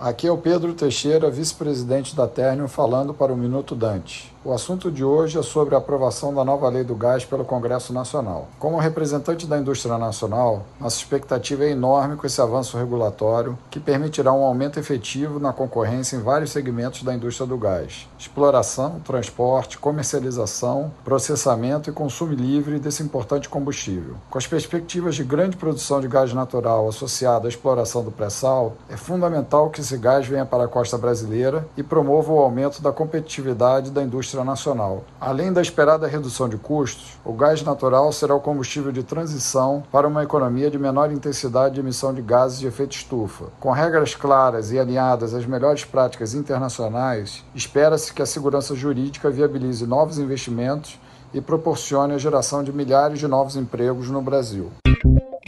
Aqui é o Pedro Teixeira, vice-presidente da Ternium, falando para o Minuto Dante. O assunto de hoje é sobre a aprovação da nova lei do gás pelo Congresso Nacional. Como representante da indústria nacional, nossa expectativa é enorme com esse avanço regulatório que permitirá um aumento efetivo na concorrência em vários segmentos da indústria do gás: exploração, transporte, comercialização, processamento e consumo livre desse importante combustível. Com as perspectivas de grande produção de gás natural associada à exploração do pré-sal, é fundamental que esse gás venha para a costa brasileira e promova o aumento da competitividade da indústria nacional. Além da esperada redução de custos, o gás natural será o combustível de transição para uma economia de menor intensidade de emissão de gases de efeito estufa. Com regras claras e alinhadas às melhores práticas internacionais, espera-se que a segurança jurídica viabilize novos investimentos e proporcione a geração de milhares de novos empregos no Brasil.